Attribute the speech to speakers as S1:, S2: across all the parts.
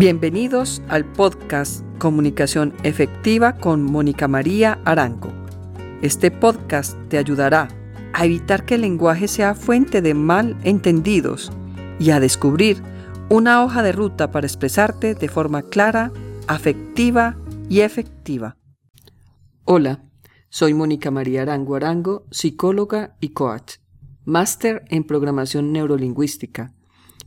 S1: Bienvenidos al podcast Comunicación Efectiva con Mónica María Arango. Este podcast te ayudará a evitar que el lenguaje sea fuente de mal entendidos y a descubrir una hoja de ruta para expresarte de forma clara, afectiva y efectiva. Hola, soy Mónica María Arango Arango, psicóloga y coach, máster en programación neurolingüística.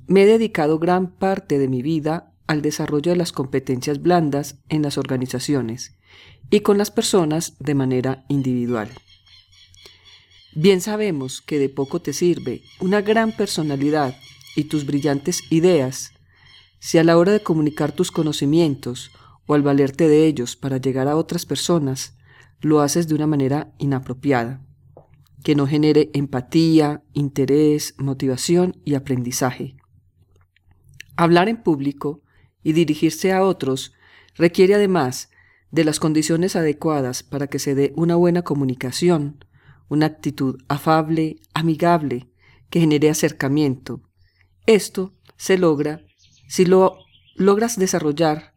S1: Me he dedicado gran parte de mi vida al desarrollo de las competencias blandas en las organizaciones y con las personas de manera individual. Bien sabemos que de poco te sirve una gran personalidad y tus brillantes ideas si a la hora de comunicar tus conocimientos o al valerte de ellos para llegar a otras personas, lo haces de una manera inapropiada, que no genere empatía, interés, motivación y aprendizaje. Hablar en público y dirigirse a otros requiere además de las condiciones adecuadas para que se dé una buena comunicación, una actitud afable, amigable, que genere acercamiento. Esto se logra si lo logras desarrollar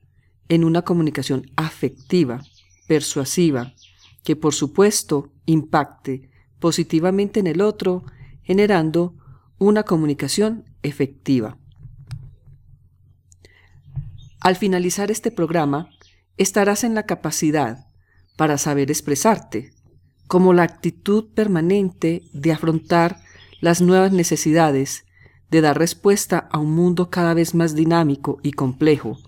S1: en una comunicación afectiva, persuasiva, que por supuesto impacte positivamente en el otro, generando una comunicación efectiva. Al finalizar este programa, estarás en la capacidad para saber expresarte, como la actitud permanente de afrontar las nuevas necesidades, de dar respuesta a un mundo cada vez más dinámico y complejo,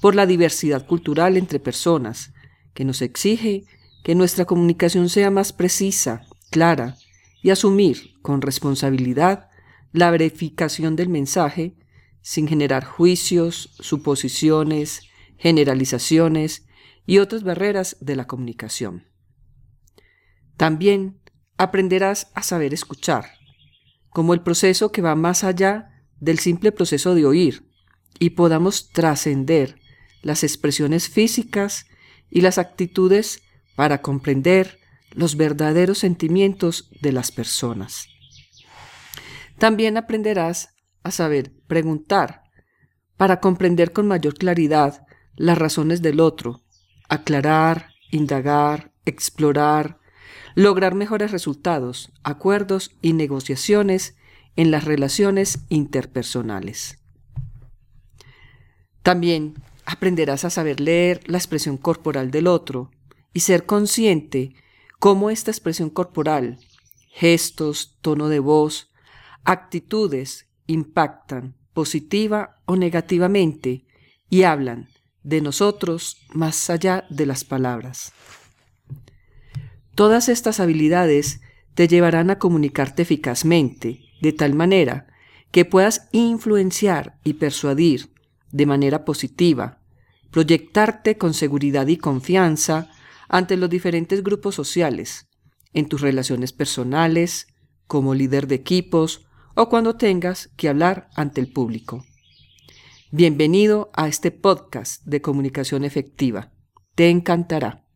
S1: por la diversidad cultural entre personas, que nos exige que nuestra comunicación sea más precisa, clara, y asumir con responsabilidad la verificación del mensaje sin generar juicios, suposiciones, generalizaciones y otras barreras de la comunicación. También aprenderás a saber escuchar, como el proceso que va más allá del simple proceso de oír, y podamos trascender las expresiones físicas y las actitudes para comprender los verdaderos sentimientos de las personas. También aprenderás a saber preguntar, para comprender con mayor claridad las razones del otro, aclarar, indagar, explorar, lograr mejores resultados, acuerdos y negociaciones en las relaciones interpersonales. También aprenderás a saber leer la expresión corporal del otro y ser consciente cómo esta expresión corporal, gestos, tono de voz, actitudes impactan positiva o negativamente y hablan de nosotros más allá de las palabras. Todas estas habilidades te llevarán a comunicarte eficazmente, de tal manera que puedas influenciar y persuadir de manera positiva, proyectarte con seguridad y confianza ante los diferentes grupos sociales, en tus relaciones personales, como líder de equipos o cuando tengas que hablar ante el público. Bienvenido a este podcast de comunicación efectiva. Te encantará.